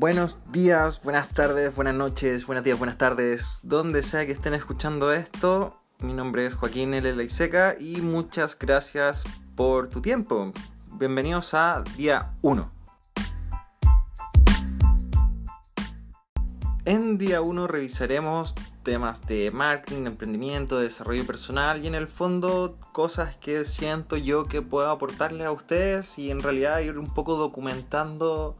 buenos días, buenas tardes, buenas noches, buenos días, buenas tardes, donde sea que estén escuchando esto. Mi nombre es Joaquín L. Laiseca y muchas gracias por tu tiempo. Bienvenidos a día 1. En día 1 revisaremos temas de marketing, emprendimiento, desarrollo personal y en el fondo cosas que siento yo que puedo aportarles a ustedes y en realidad ir un poco documentando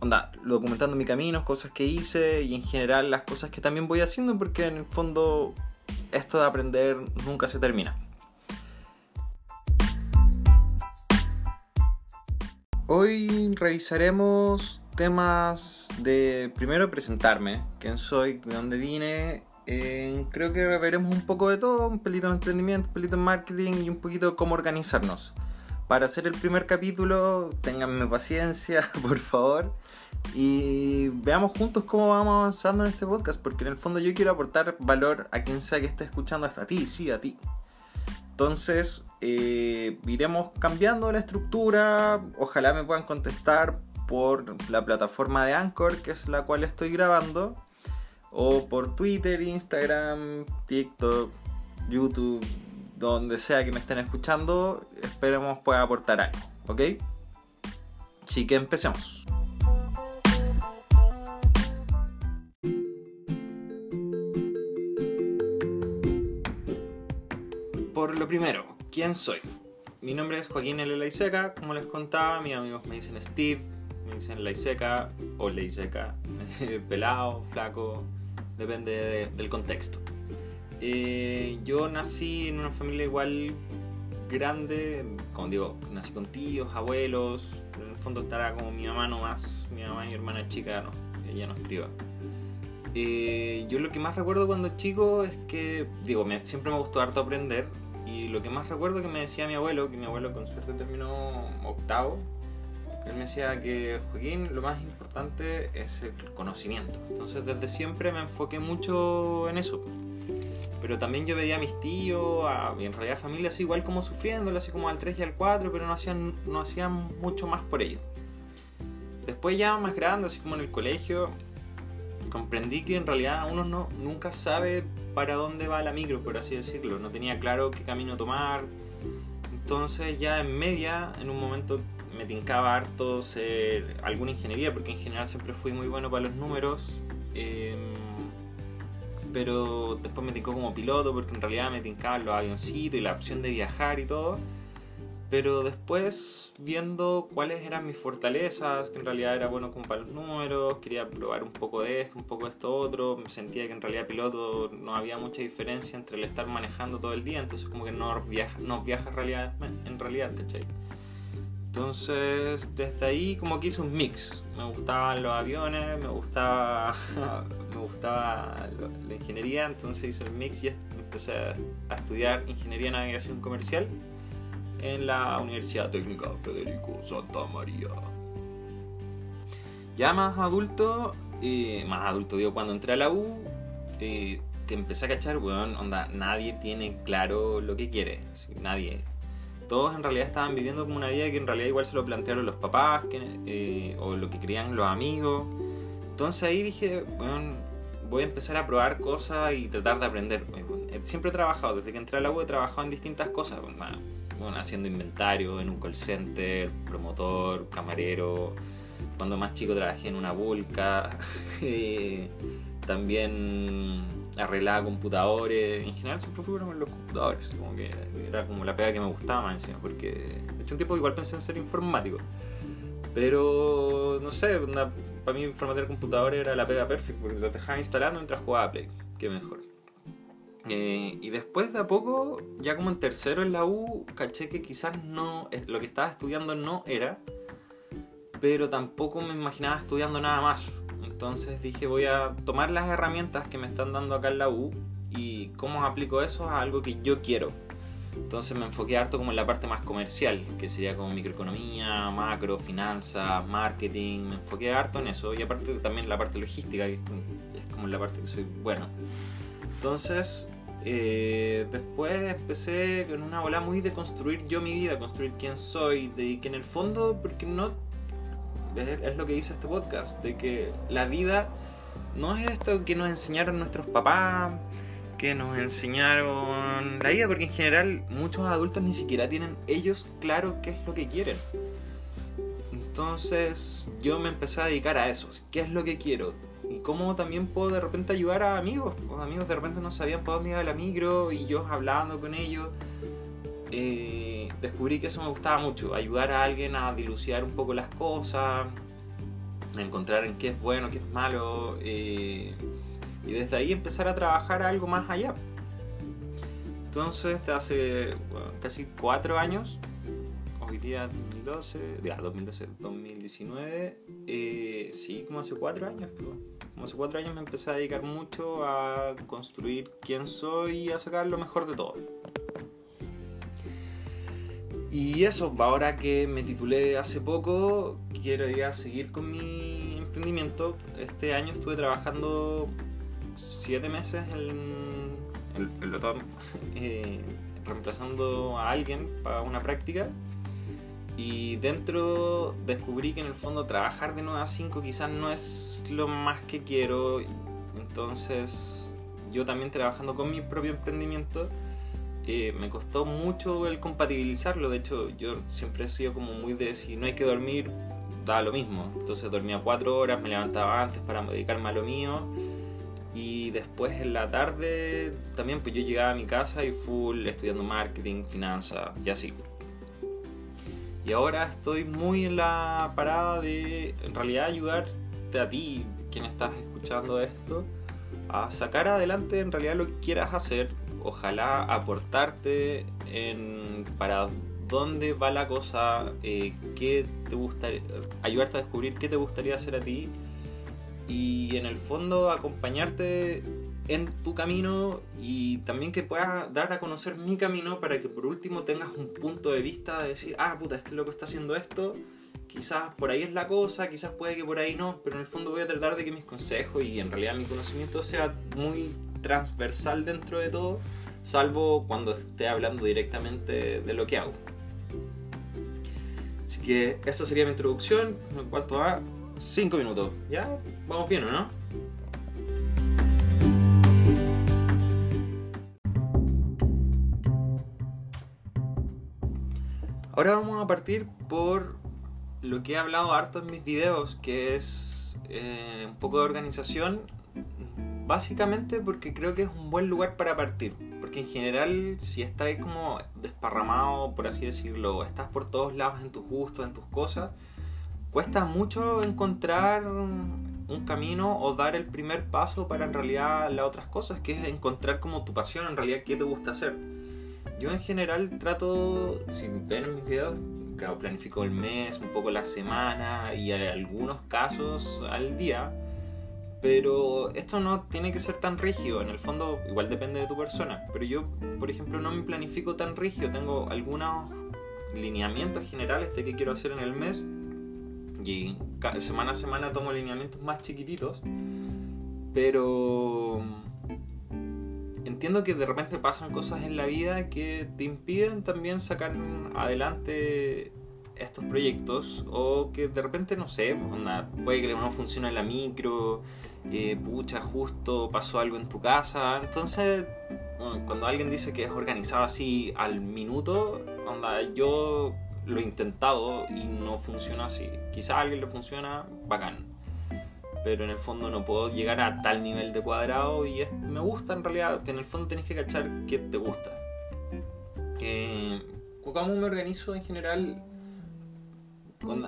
onda, documentando mi camino, cosas que hice y en general las cosas que también voy haciendo porque en el fondo esto de aprender nunca se termina. Hoy revisaremos temas de primero presentarme, quién soy, de dónde vine. creo que veremos un poco de todo, un pelito de emprendimiento, un pelito de marketing y un poquito cómo organizarnos para hacer el primer capítulo, ténganme paciencia, por favor. Y veamos juntos cómo vamos avanzando en este podcast, porque en el fondo yo quiero aportar valor a quien sea que esté escuchando hasta a ti, sí, a ti. Entonces, eh, iremos cambiando la estructura. Ojalá me puedan contestar por la plataforma de Anchor, que es la cual estoy grabando, o por Twitter, Instagram, TikTok, YouTube, donde sea que me estén escuchando, esperemos pueda aportar algo, ¿ok? Así que empecemos. Por lo primero, ¿quién soy? Mi nombre es Joaquín L. Laiseca, como les contaba, mis amigos me dicen Steve, me dicen Laiseca o Laiseca, pelado, flaco, depende del contexto. Eh, yo nací en una familia igual grande, como digo, nací con tíos, abuelos, en el fondo estará como mi mamá nomás, mi mamá y mi hermana chica, no, ella no escriba. Eh, yo lo que más recuerdo cuando chico es que, digo, siempre me gustó harto aprender y lo que más recuerdo que me decía mi abuelo, que mi abuelo con suerte terminó octavo, él me decía que Joaquín lo más importante es el conocimiento. Entonces desde siempre me enfoqué mucho en eso pero también yo veía a mis tíos, a, en realidad familias igual como sufriendo, así como al 3 y al 4, pero no hacían, no hacían mucho más por ello. Después ya más grande, así como en el colegio, comprendí que en realidad uno no, nunca sabe para dónde va la micro, por así decirlo. No tenía claro qué camino tomar. Entonces ya en media, en un momento me tincaba harto ser alguna ingeniería, porque en general siempre fui muy bueno para los números. Eh, pero después me tincó como piloto porque en realidad me tincaban los avioncitos y la opción de viajar y todo. Pero después, viendo cuáles eran mis fortalezas, que en realidad era bueno con los números, quería probar un poco de esto, un poco de esto otro, me sentía que en realidad piloto no había mucha diferencia entre el estar manejando todo el día, entonces como que no viaja, no viaja en realidad, en realidad, ¿cachai? Entonces, desde ahí como que hice un mix. Me gustaban los aviones, me gustaba, me gustaba la ingeniería, entonces hice el mix y empecé a estudiar ingeniería en navegación comercial en la Universidad Técnica Federico Santa María. Ya más adulto, más adulto digo, cuando entré a la U, eh, que empecé a cachar, weón, onda, nadie tiene claro lo que quiere, nadie todos en realidad estaban viviendo como una vida que en realidad igual se lo plantearon los papás eh, o lo que creían los amigos. Entonces ahí dije, bueno, voy a empezar a probar cosas y tratar de aprender. Eh, siempre he trabajado, desde que entré a la U he trabajado en distintas cosas, bueno, haciendo inventario en un call center, promotor, camarero. Cuando más chico trabajé en una vulca. También arreglaba computadores. En general siempre fui bueno con los computadores. Como que era como la pega que me gustaba más encima. Porque de hecho un tiempo igual pensé en ser informático. Pero no sé, para mí formatear computadores era la pega perfecta. Porque lo dejaba instalando mientras jugaba Play. Qué mejor. Eh, y después de a poco, ya como en tercero en la U, caché que quizás no, lo que estaba estudiando no era, pero tampoco me imaginaba estudiando nada más. Entonces dije voy a tomar las herramientas que me están dando acá en la U y cómo aplico eso a algo que yo quiero. Entonces me enfoqué harto como en la parte más comercial, que sería como microeconomía, macro, finanzas, marketing. Me enfoqué harto en eso y aparte también la parte logística, que es como la parte que soy bueno. Entonces eh, después empecé con una bola muy de construir yo mi vida, construir quién soy, de que en el fondo, porque no es, lo que dice este podcast, de que la vida no es esto que nos enseñaron nuestros papás, que nos enseñaron la vida, porque en general muchos adultos ni siquiera tienen ellos claro qué es lo que quieren. Entonces yo me empecé a dedicar a eso, qué es lo que quiero y cómo también puedo de repente ayudar a amigos. Los amigos de repente no sabían para dónde iba la micro y yo hablando con ellos. Eh, descubrí que eso me gustaba mucho, ayudar a alguien a dilucidar un poco las cosas, encontrar en qué es bueno, qué es malo. Eh, y desde ahí empezar a trabajar algo más allá. Entonces, hace casi cuatro años, hoy día 2012, ya 2012, 2019, eh, sí, como hace cuatro años, como hace cuatro años me empecé a dedicar mucho a construir quién soy y a sacar lo mejor de todo. Y eso, ahora que me titulé hace poco, quiero ya seguir con mi emprendimiento. Este año estuve trabajando siete meses en el, eh, reemplazando a alguien para una práctica. Y dentro descubrí que en el fondo trabajar de 9 a 5 quizás no es lo más que quiero. Entonces yo también trabajando con mi propio emprendimiento me costó mucho el compatibilizarlo. De hecho yo siempre he sido como muy de si no hay que dormir, da lo mismo. Entonces dormía 4 horas, me levantaba antes para dedicarme a lo mío y después en la tarde también pues yo llegaba a mi casa y full estudiando marketing, finanzas y así. Y ahora estoy muy en la parada de en realidad ayudarte a ti, quien estás escuchando esto, a sacar adelante en realidad lo que quieras hacer. Ojalá aportarte en para dónde va la cosa, eh, qué te gustaría, ayudarte a descubrir qué te gustaría hacer a ti y en el fondo acompañarte en tu camino y también que puedas dar a conocer mi camino para que por último tengas un punto de vista de decir, ah, puta, este loco está haciendo esto, quizás por ahí es la cosa, quizás puede que por ahí no, pero en el fondo voy a tratar de que mis consejos y en realidad mi conocimiento sea muy transversal dentro de todo, salvo cuando esté hablando directamente de lo que hago. Así que esa sería mi introducción en cuanto a 5 minutos. ¿Ya? Vamos bien, ¿o no? Ahora vamos a partir por lo que he hablado harto en mis videos, que es eh, un poco de organización. Básicamente porque creo que es un buen lugar para partir. Porque en general, si estás como desparramado, por así decirlo, estás por todos lados en tus gustos, en tus cosas, cuesta mucho encontrar un camino o dar el primer paso para en realidad las otras cosas, que es encontrar como tu pasión, en realidad qué te gusta hacer. Yo en general trato, si ven en mis videos, claro, planifico el mes, un poco la semana y en algunos casos al día, pero esto no tiene que ser tan rígido, en el fondo igual depende de tu persona, pero yo, por ejemplo, no me planifico tan rígido, tengo algunos lineamientos generales de qué quiero hacer en el mes. Y semana a semana tomo lineamientos más chiquititos, pero entiendo que de repente pasan cosas en la vida que te impiden también sacar adelante estos proyectos. O que de repente no sé, puede que no funcione la micro, eh, pucha, justo pasó algo en tu casa, entonces cuando alguien dice que es organizado así al minuto, onda, yo lo he intentado y no funciona así. Quizá a alguien le funciona bacán, pero en el fondo no puedo llegar a tal nivel de cuadrado y me gusta en realidad, en el fondo tenés que cachar qué te gusta. Eh, ¿Cómo me organizo en general?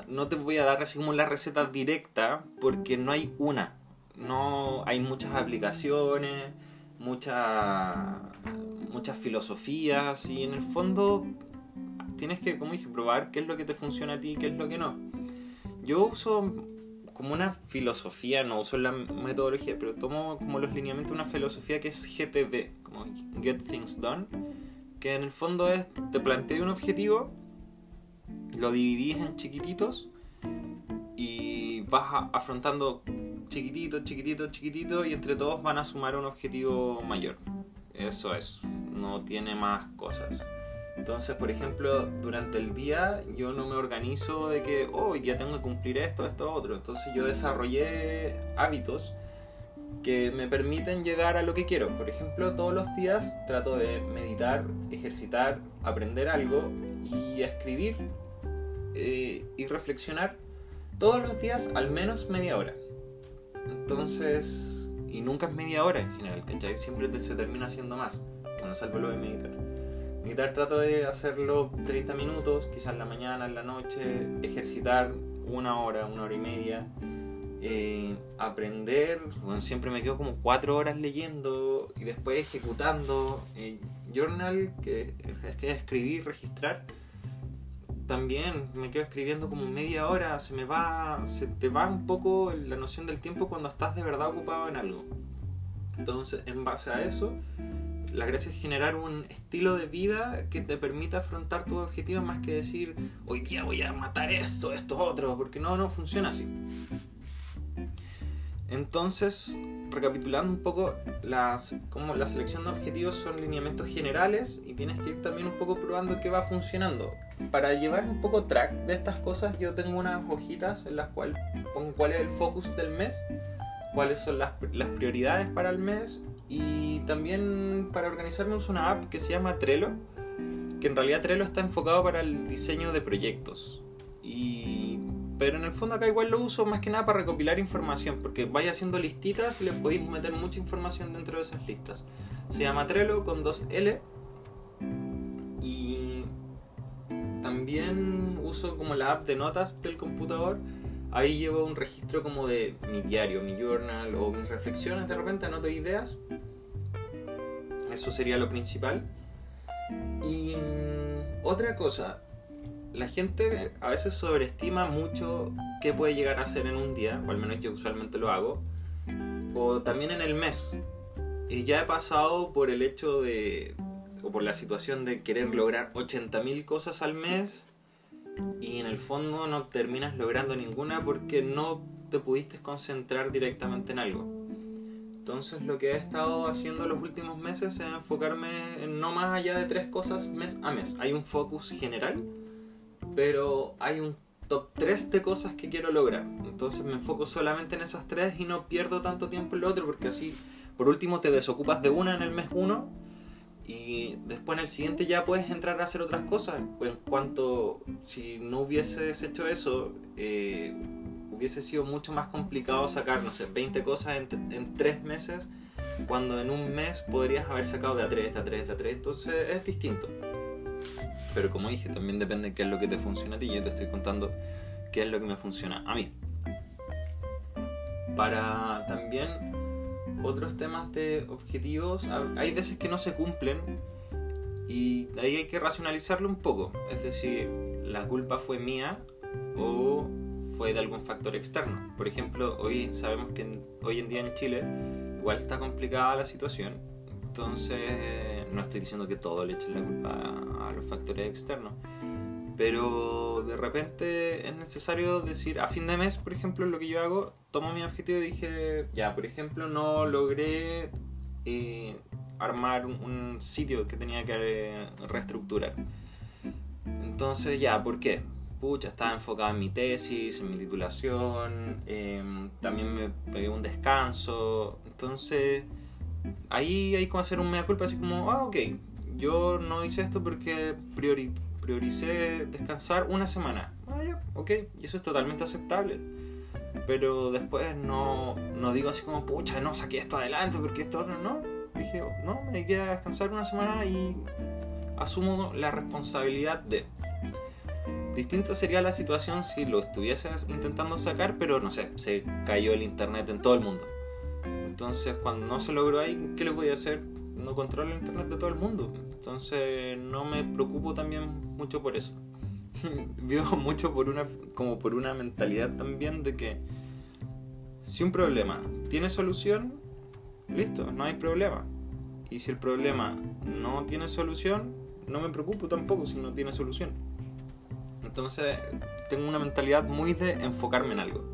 No te voy a dar así como la receta directa porque no hay una. No hay muchas aplicaciones, muchas muchas filosofías y en el fondo tienes que, como dije, probar qué es lo que te funciona a ti y qué es lo que no. Yo uso como una filosofía, no uso la metodología, pero tomo como los lineamientos una filosofía que es GTD, como Get Things Done, que en el fondo es, te planteas un objetivo, lo dividís en chiquititos y vas afrontando chiquitito, chiquitito, chiquitito y entre todos van a sumar un objetivo mayor. Eso es, no tiene más cosas. Entonces, por ejemplo, durante el día yo no me organizo de que, oh, hoy día tengo que cumplir esto, esto, otro. Entonces yo desarrollé hábitos que me permiten llegar a lo que quiero. Por ejemplo, todos los días trato de meditar, ejercitar, aprender algo y escribir eh, y reflexionar todos los días al menos media hora. Entonces, y nunca es media hora en general, ¿cachai? Siempre se termina haciendo más, cuando salvo lo de meditar. Meditar trato de hacerlo 30 minutos, quizás en la mañana, en la noche, ejercitar una hora, una hora y media, eh, aprender, bueno, siempre me quedo como cuatro horas leyendo y después ejecutando. Eh, journal, que es escribir, registrar, también me quedo escribiendo como media hora, se me va, se te va un poco la noción del tiempo cuando estás de verdad ocupado en algo. Entonces, en base a eso, la gracia es generar un estilo de vida que te permita afrontar tus objetivos más que decir, hoy día voy a matar esto, esto, otro, porque no, no funciona así. Entonces, recapitulando un poco, las, como la selección de objetivos son lineamientos generales y tienes que ir también un poco probando qué va funcionando. Para llevar un poco track de estas cosas, yo tengo unas hojitas en las cuales pongo cuál es el focus del mes, cuáles son las, las prioridades para el mes y también para organizarme uso una app que se llama Trello, que en realidad Trello está enfocado para el diseño de proyectos. Y pero en el fondo acá igual lo uso más que nada para recopilar información, porque vaya haciendo listitas y le podéis meter mucha información dentro de esas listas. Se llama Trello con dos L. Y también uso como la app de notas del computador. Ahí llevo un registro como de mi diario, mi journal o mis reflexiones. De repente anoto ideas. Eso sería lo principal. Y otra cosa, la gente a veces sobreestima mucho qué puede llegar a hacer en un día, o al menos yo usualmente lo hago, o también en el mes. Y ya he pasado por el hecho de, o por la situación de querer lograr 80.000 cosas al mes y en el fondo no terminas logrando ninguna porque no te pudiste concentrar directamente en algo. Entonces lo que he estado haciendo los últimos meses es enfocarme en no más allá de tres cosas mes a mes. Hay un focus general pero hay un top 3 de cosas que quiero lograr. Entonces me enfoco solamente en esas tres y no pierdo tanto tiempo en lo otro porque así, por último, te desocupas de una en el mes 1 y después en el siguiente ya puedes entrar a hacer otras cosas. En cuanto, si no hubieses hecho eso, eh, hubiese sido mucho más complicado sacar, no sé, 20 cosas en, en 3 meses, cuando en un mes podrías haber sacado de a 3, de a 3, de a 3. Entonces es distinto. Pero como dije, también depende de qué es lo que te funciona a ti. Yo te estoy contando qué es lo que me funciona a mí. Para también otros temas de objetivos, hay veces que no se cumplen y ahí hay que racionalizarlo un poco. Es decir, la culpa fue mía o fue de algún factor externo. Por ejemplo, hoy sabemos que hoy en día en Chile igual está complicada la situación. Entonces no estoy diciendo que todo le echen la culpa a los factores externos, pero de repente es necesario decir, a fin de mes, por ejemplo, lo que yo hago, tomo mi objetivo y dije, ya, por ejemplo, no logré eh, armar un, sitio que tenía que eh, reestructurar. Entonces, ya, ¿por qué? Pucha, estaba enfocado en mi tesis, en mi titulación, em, también me pegué un descanso, entonces ahí hay como hacer un mea culpa, así como, ah, ok, yo no hice esto porque prioricé descansar una semana. Ah, ok, y eso es totalmente aceptable. Pero después no, no digo así como, pucha, no saqué esto adelante porque esto otro, no. Dije, no, me a descansar una semana y asumo la responsabilidad de. Distinta sería la situación si lo estuvieses intentando sacar, pero no sé, se cayó el internet en todo el mundo entonces, cuando no se logró ahí, ¿qué le voy a hacer? No controlo el internet de todo el mundo. Entonces, no me preocupo también mucho por eso. Vivo mucho por una, como por una mentalidad también de que si un problema tiene solución, listo, no hay problema. Y si el problema no tiene solución, no me preocupo tampoco si no tiene solución. Entonces, tengo una mentalidad muy de enfocarme en algo.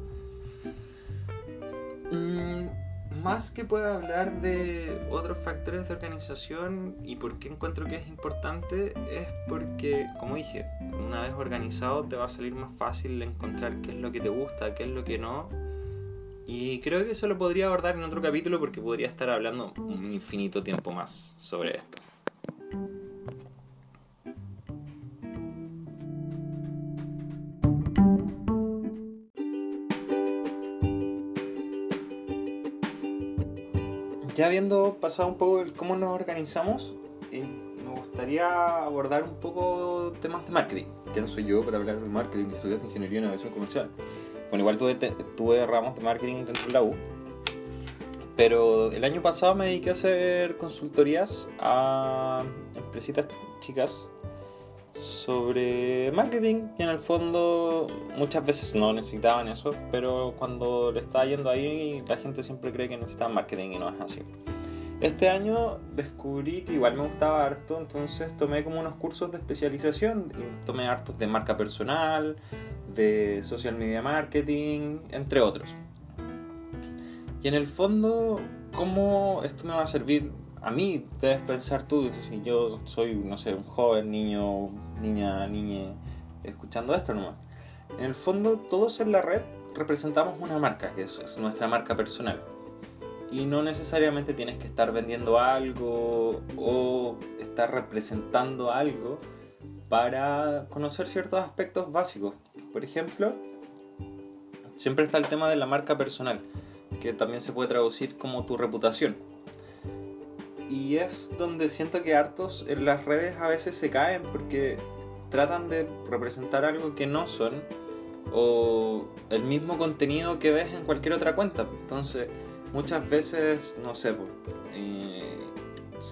Mm, más que pueda hablar de otros factores de organización y por qué encuentro que es importante, es porque, como dije, una vez organizado te va a salir más fácil encontrar qué es lo que te gusta, qué es lo que no. Y creo que eso lo podría abordar en otro capítulo porque podría estar hablando un infinito tiempo más sobre esto. Ya habiendo pasado un poco el cómo nos organizamos, eh, me gustaría abordar un poco temas de marketing. ¿Quién soy yo para hablar de marketing? Estudié ingeniería en navegación comercial. Bueno, igual tuve, tuve ramos de marketing dentro de la U. Pero el año pasado me dediqué a hacer consultorías a empresitas chicas sobre marketing y en el fondo muchas veces no necesitaban eso, pero cuando le estaba yendo ahí la gente siempre cree que necesitaban marketing y no es así. Este año descubrí que igual me gustaba harto, entonces tomé como unos cursos de especialización, y tomé hartos de marca personal, de social media marketing, entre otros. Y en el fondo, ¿cómo esto me va a servir a mí? Debes pensar tú, si yo soy, no sé, un joven, niño, niña, niña, escuchando esto nomás. En el fondo, todos en la red representamos una marca, que es, nuestra marca personal. Y no necesariamente tienes que estar vendiendo algo o estar representando algo para conocer ciertos aspectos básicos. Por ejemplo, siempre está el tema de la marca personal, que también se puede traducir como tu reputación. Y es donde siento que hartos en las redes a veces se caen porque tratan de representar algo que no son o el mismo contenido que ves en cualquier otra cuenta. Entonces, muchas veces, no sé, eh,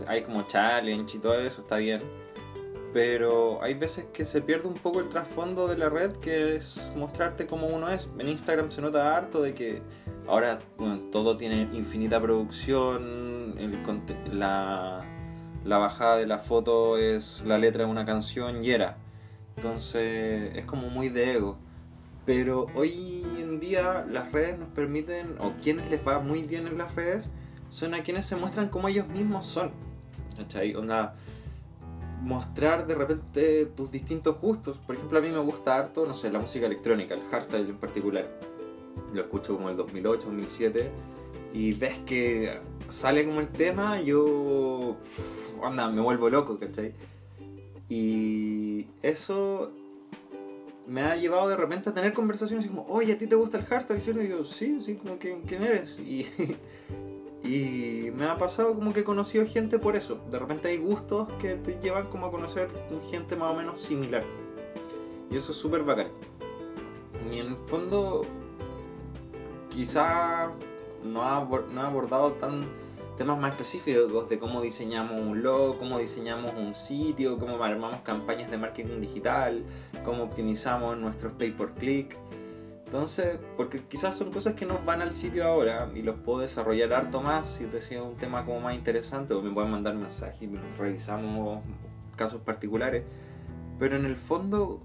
hay como challenge y todo eso, está bien. Pero hay veces que se pierde un poco el trasfondo de la red, que es mostrarte como uno es. En Instagram se nota harto de que ahora todo tiene infinita producción, la, la bajada de la foto es la letra de una canción y era. Entonces es como muy de ego. Pero hoy en día las redes nos permiten, o quienes les va muy bien en las redes, son a quienes se muestran como ellos mismos son. ¿Cachai? Onda, mostrar de repente tus distintos gustos. Por ejemplo, a mí me gusta harto, no sé, la música electrónica, el hardstyle en particular. Lo escucho como el 2008, 2007. Y ves que sale como el tema, yo. anda, me vuelvo loco, ¿cachai? Y eso me ha llevado de repente a tener conversaciones como, oye, ¿a ti te gusta el hardstyle, cierto? Y yo, sí, sí, ¿quién, eres? Y, y me ha pasado como que he conocido gente por eso. De repente hay gustos que te llevan como a conocer gente más o menos similar. Y eso es súper bacán. Y en el fondo, quizá no ha, no ha abordado tan temas más específicos de cómo diseñamos un logo, cómo diseñamos un sitio, cómo armamos campañas de marketing digital, cómo optimizamos nuestros pay per click. Entonces, porque quizás son cosas que nos van al sitio ahora y los puedo desarrollar harto más si te sigue un tema como más interesante o me pueden mandar mensajes y revisamos casos particulares. Pero en el fondo,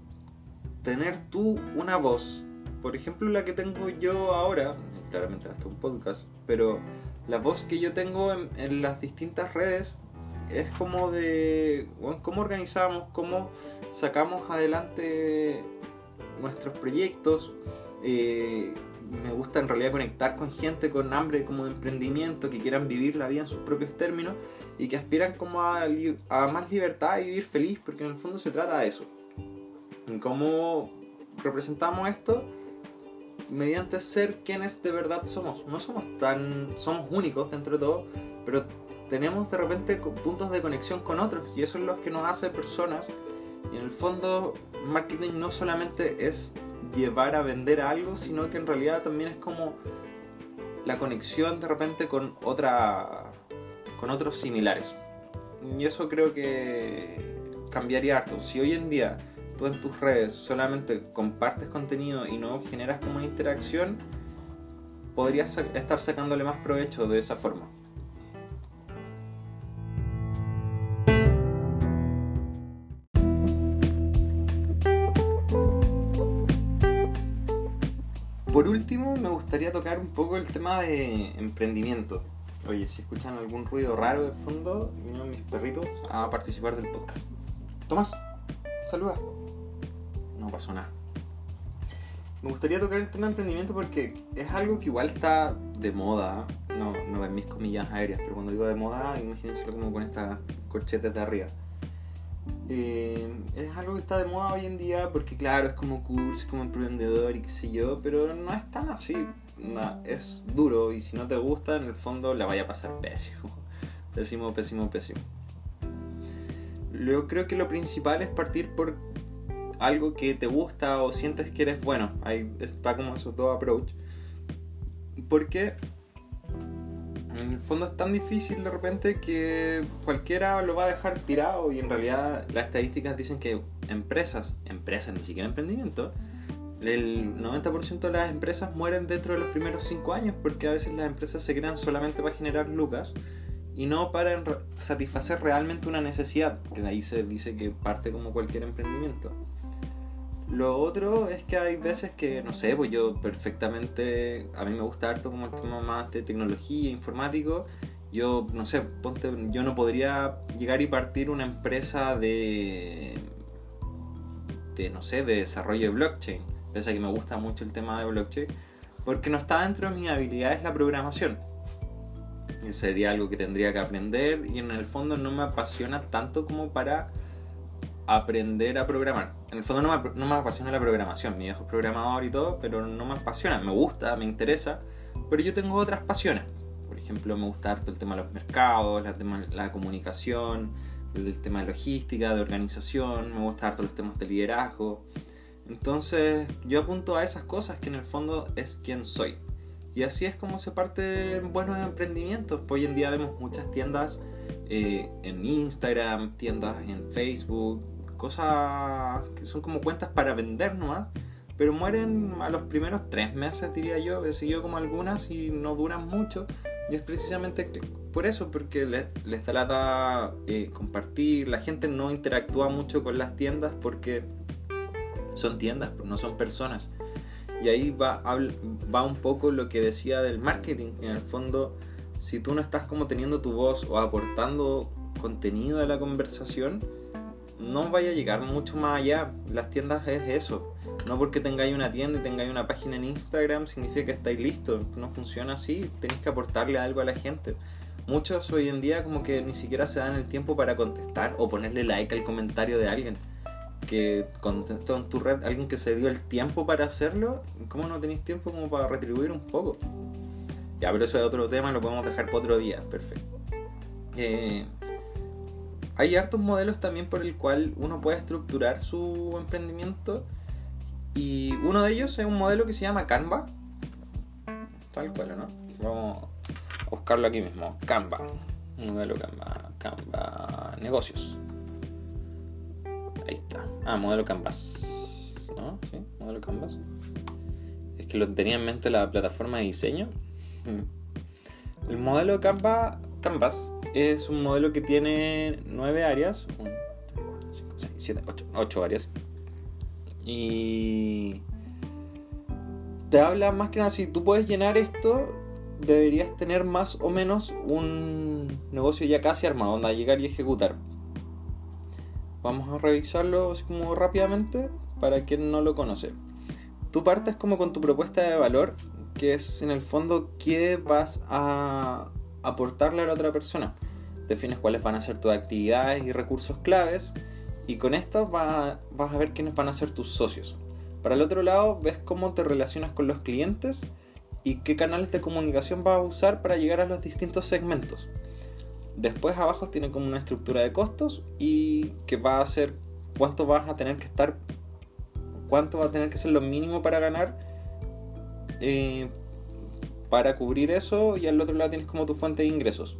tener tú una voz, por ejemplo la que tengo yo ahora, claramente hasta un podcast, pero la voz que yo tengo en, las distintas redes es como de cómo organizamos, cómo sacamos adelante nuestros proyectos. Eh, me gusta en realidad conectar con gente con hambre como de emprendimiento, que quieran vivir la vida en sus propios términos y que aspiran como a, a más libertad y vivir feliz, porque en el fondo se trata de eso. ¿Cómo representamos esto? Mediante ser quienes de verdad somos. No somos tan. somos únicos dentro de todo, pero tenemos de repente puntos de conexión con otros y eso es lo que nos hace personas. Y en el fondo, marketing no solamente es llevar a vender algo, sino que en realidad también es como la conexión de repente con otra con otros similares. Y eso creo que cambiaría harto. Si hoy en día tú en tus redes solamente compartes contenido y no generas como una interacción, podrías estar sacándole más provecho de esa forma. por último, me gustaría tocar un poco el tema de emprendimiento. Oye, si escuchan algún ruido raro de fondo, vienen mis perritos a participar del podcast. Tomás, saluda. No pasó nada. Me gustaría tocar el tema de emprendimiento porque es algo que igual está de moda. No, no en mis comillas aéreas, pero cuando digo de moda, imagínense como con estas corchetes de arriba. Eh, es algo que está de moda hoy en día porque claro, es como curso, como emprendedor y qué sé yo, pero no es tan así. es duro y si no te gusta, en el fondo la vaya a pasar pésimo. Pésimo, pésimo, pésimo. Yo creo que lo principal es partir por algo que te gusta o sientes que eres bueno. Ahí está como esos dos approach. Porque en el fondo es tan difícil de repente que cualquiera lo va a dejar tirado y en realidad las estadísticas dicen que empresas, empresas, ni siquiera emprendimiento, el 90% de las empresas mueren dentro de los primeros 5 años porque a veces las empresas se crean solamente para generar lucas y no para satisfacer realmente una necesidad, que ahí se dice que parte como cualquier emprendimiento. Lo otro es que hay veces que, no sé, pues yo perfectamente, a mí me gusta harto como el tema más de tecnología, informático. Yo, no sé, ponte, yo no podría llegar y partir una empresa de, de, no sé, de desarrollo de blockchain. Pese a que me gusta mucho el tema de blockchain, porque no está dentro de mis habilidades la programación. Y sería algo que tendría que aprender y en el fondo no me apasiona tanto como para aprender a programar. En el fondo no me, no me apasiona la programación, mi viejo es programador y todo, pero no me apasiona, me gusta, me interesa, pero yo tengo otras pasiones. Por ejemplo, me gusta harto el tema de los mercados, la, tema, la comunicación, el tema de logística, de organización, me gusta harto los temas de liderazgo. Entonces yo apunto a esas cosas que en el fondo es quien soy. Y así es como se parte buenos emprendimientos. Hoy en día vemos muchas tiendas eh, en Instagram, tiendas en Facebook, cosas que son como cuentas para vender nomás, pero mueren a los primeros tres meses, diría yo, he seguido como algunas y no duran mucho. Y es precisamente por eso, porque les, les da lata eh, compartir, la gente no interactúa mucho con las tiendas porque son tiendas, no son personas. Y ahí va, va un poco lo que decía del marketing, en el fondo si tú no estás como teniendo tu voz o aportando contenido a la conversación, no vaya a llegar mucho más allá. Las tiendas es eso. No porque tengáis una tienda y tengáis una página en Instagram significa que estáis listos. No funciona así. Tenéis que aportarle algo a la gente. Muchos hoy en día como que ni siquiera se dan el tiempo para contestar o ponerle like al comentario de alguien. Que contestó en tu red alguien que se dio el tiempo para hacerlo. ¿Cómo no tenéis tiempo como para retribuir un poco? Ya, pero eso es otro tema, lo podemos dejar para otro día. Perfecto. Eh, hay hartos modelos también por el cual uno puede estructurar su emprendimiento y uno de ellos es un modelo que se llama Canva. Tal cual, ¿no? Vamos a buscarlo aquí mismo. Canva. Modelo Canva. Canva Negocios. Ahí está. Ah, modelo Canvas. ¿No? Sí, modelo Canvas. Es que lo tenía en mente la plataforma de diseño. El modelo Canva, Canvas es un modelo que tiene nueve áreas, 5, 6, 7, 8, 8 áreas. Y te habla más que nada, si tú puedes llenar esto, deberías tener más o menos un negocio ya casi armado, donde llegar y ejecutar. Vamos a revisarlo así como rápidamente para quien no lo conoce. Tú partes como con tu propuesta de valor, que es en el fondo qué vas a aportarle a la otra persona defines cuáles van a ser tus actividades y recursos claves y con esto vas a ver quiénes van a ser tus socios. Para el otro lado, ves cómo te relacionas con los clientes y qué canales de comunicación vas a usar para llegar a los distintos segmentos. Después abajo tiene como una estructura de costos y que va a ser cuánto vas a tener que estar, cuánto va a tener que ser lo mínimo para ganar eh, para cubrir eso y al otro lado tienes como tu fuente de ingresos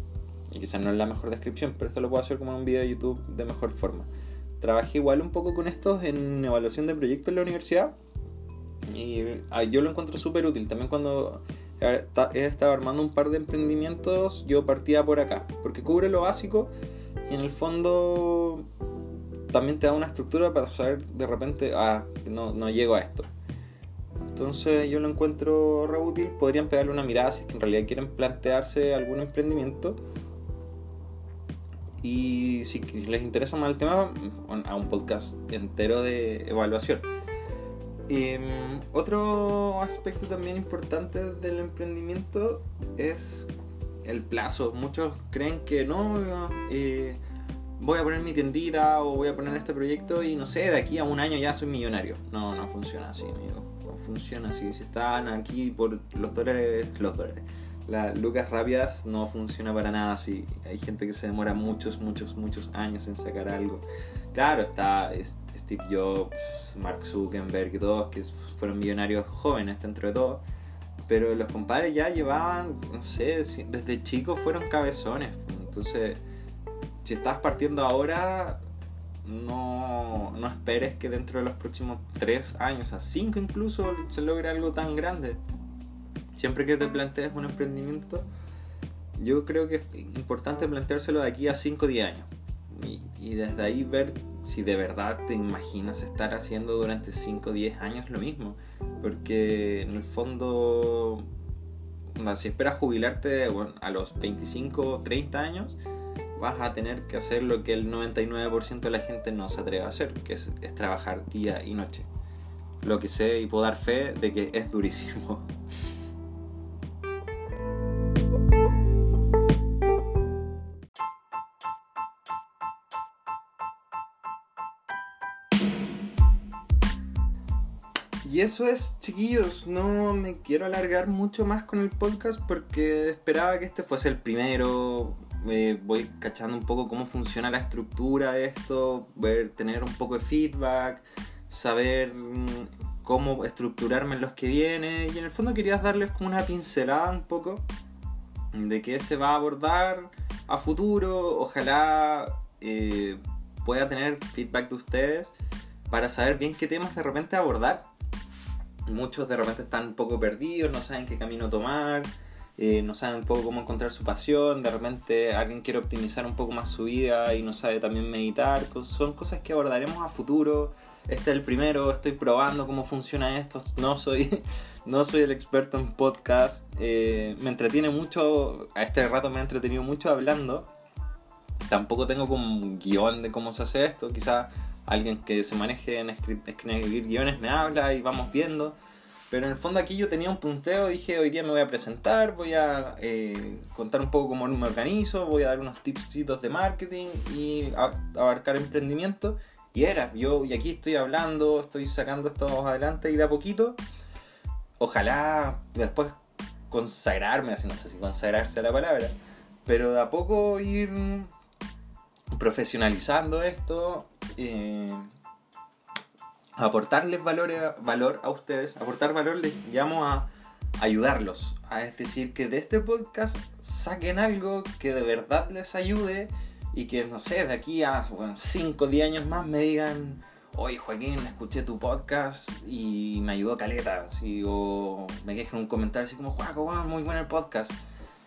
y quizás no es la mejor descripción, pero esto lo puedo hacer como en un video de YouTube de mejor forma. Trabajé igual un poco con estos en evaluación de proyectos en la universidad y ah, yo lo encuentro súper útil. También cuando he estado armando un par de emprendimientos, yo partía por acá, porque cubre lo básico y en el fondo también te da una estructura para saber de repente, ah, no, no llego a esto. Entonces yo lo encuentro re útil. Podrían pegarle una mirada si es que en realidad quieren plantearse algún emprendimiento. Y si les interesa más el tema, a un podcast entero de evaluación. Em, otro aspecto también importante del emprendimiento es el plazo. Muchos creen que no, eh, voy a poner mi tiendita o voy a poner este proyecto y no sé, de aquí a un año ya soy millonario. No, no funciona así, amigo. Funciona. Si están aquí por los dólares, los dólares. Las lucas rápidas no funciona para nada así. Hay gente que se demora muchos, muchos, muchos años en sacar algo. Claro, está Steve Jobs, Mark Zuckerberg y todos que fueron millonarios jóvenes dentro de todo pero los compadres ya llevaban, no sé, desde chicos fueron cabezones. Entonces, si estás partiendo ahora, no, no esperes que dentro de los próximos 3 años, a 5 incluso, se logre algo tan grande. Siempre que te plantees un emprendimiento, yo creo que es importante planteárselo de aquí a 5 o 10 años. Y, desde ahí ver si de verdad te imaginas estar haciendo durante 5 o 10 años lo mismo. Porque en el fondo, si esperas jubilarte a los 25 o 30 años, vas a tener que hacer lo que el 99% de la gente no se atreve a hacer, que es, es trabajar día y noche. Lo que sé y puedo dar fe de que es durísimo. Y eso es, chiquillos, no me quiero alargar mucho más con el podcast porque esperaba que este fuese el primero. Voy cachando un poco cómo funciona la estructura de esto, ver, tener un poco de feedback, saber mm, cómo estructurarme en los que viene. Y en el fondo quería darles como una pincelada un poco de qué se va a abordar a futuro. Ojalá eh, pueda tener feedback de ustedes para saber bien qué temas de repente abordar muchos de repente están un poco perdidos, no saben qué camino tomar, eh, no saben un poco cómo encontrar su pasión, de repente alguien quiere optimizar un poco más su vida y no sabe también meditar, son cosas que abordaremos a futuro. Este es el primero, estoy probando cómo funciona esto, no soy, no soy el experto en podcast, eh, me entretiene mucho, a este rato me he entretenido mucho hablando, tampoco tengo como un guion de cómo se hace esto, quizás alguien que se maneje en escribir guiones me habla y vamos viendo. Pero en el fondo aquí yo tenía un punteo, dije hoy día me voy a presentar, voy a eh, contar un poco cómo me organizo, voy a dar unos tipsitos de marketing y abarcar emprendimiento. Y era, yo y aquí estoy hablando, estoy sacando esto adelante y de a poquito. Ojalá después consagrarme, así no sé si consagrarse la palabra, pero de a poco ir profesionalizando esto, eh, aportarles valor, valor a ustedes, aportar valor les llamo a ayudarlos, a es decir, que de este podcast saquen algo que de verdad les ayude y que, no sé, de aquí a 5 o 10 años más me digan, oye Joaquín, escuché tu podcast y me ayudó caleta, o me quejen un comentario así como, Joaco, muy bueno el podcast.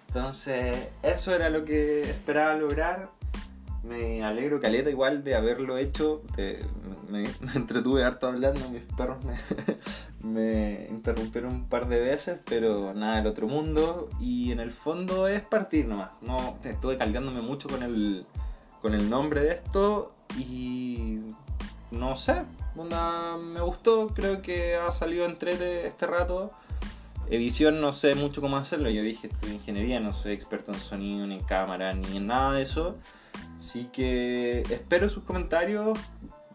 Entonces, eso era lo que esperaba lograr me alegro caleta igual de haberlo hecho. me, entretuve harto hablando, mis perros me, interrumpieron un par de veces, pero nada del otro mundo. Y en el fondo es partir nomás. No, estuve caldeándome mucho con el, con el nombre de esto y no sé, me gustó, creo que ha salido entrete este rato. Edición no sé mucho cómo hacerlo, yo dije estudio ingeniería, no soy experto en sonido, ni en cámara, ni en nada de eso. Así que espero sus comentarios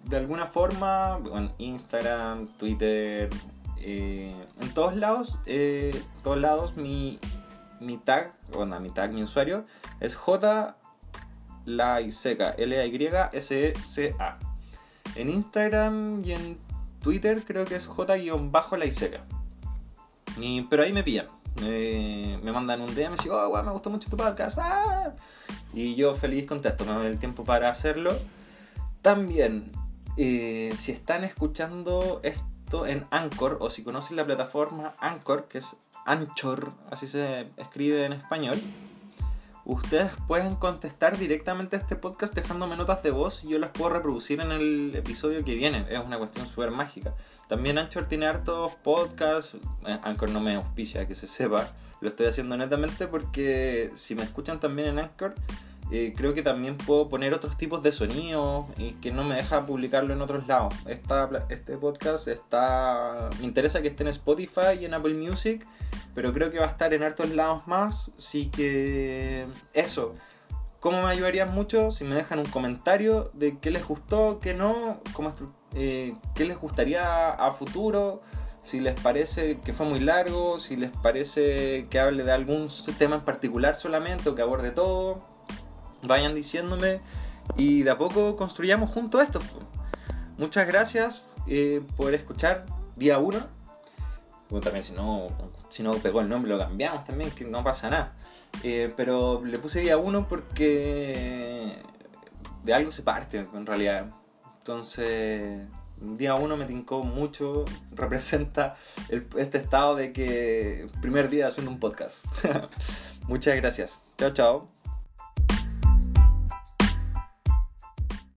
de alguna forma, en Instagram, Twitter, eh, en todos lados, eh, lados mi, mi tag, bueno, mi tag, mi usuario es J la y seca, L A Y S E C A. En Instagram y en Twitter creo que es J-la y seca. pero ahí me pillan. Me mandan un DM y me dicen, oh, me gustó mucho tu podcast. Y yo feliz contesto, me doy el tiempo para hacerlo. También, eh, si están escuchando esto en Anchor o si conocen la plataforma Anchor, que es Anchor, así se escribe en español, ustedes pueden contestar directamente a este podcast dejándome notas de voz y yo las puedo reproducir en el episodio que viene. Es una cuestión súper mágica. También Anchor tiene hartos podcasts. Eh, Anchor no me auspicia, que se sepa. Lo estoy haciendo netamente porque si me escuchan también en Anchor, eh, creo que también puedo poner otros tipos de sonidos y que no me deja publicarlo en otros lados. Esta, este podcast está. Me interesa que esté en Spotify y en Apple Music, pero creo que va a estar en hartos lados más. Así que. Eso. ¿Cómo me ayudarían mucho si me dejan un comentario de qué les gustó, qué no, cómo, eh, qué les gustaría a futuro? si les parece que fue muy largo, si les parece que hable de algún tema en particular solamente o que aborde todo vayan diciéndome y de a poco construyamos juntos esto. Muchas gracias eh, por escuchar día 1. también si no, si no pegó el nombre lo cambiamos también, que no pasa nada. Eh, pero le puse día 1 porque de algo se parte en realidad. Entonces, día 1 me tincó mucho, representa este estado de que primer día haciendo un podcast. Muchas gracias. Chao, chao.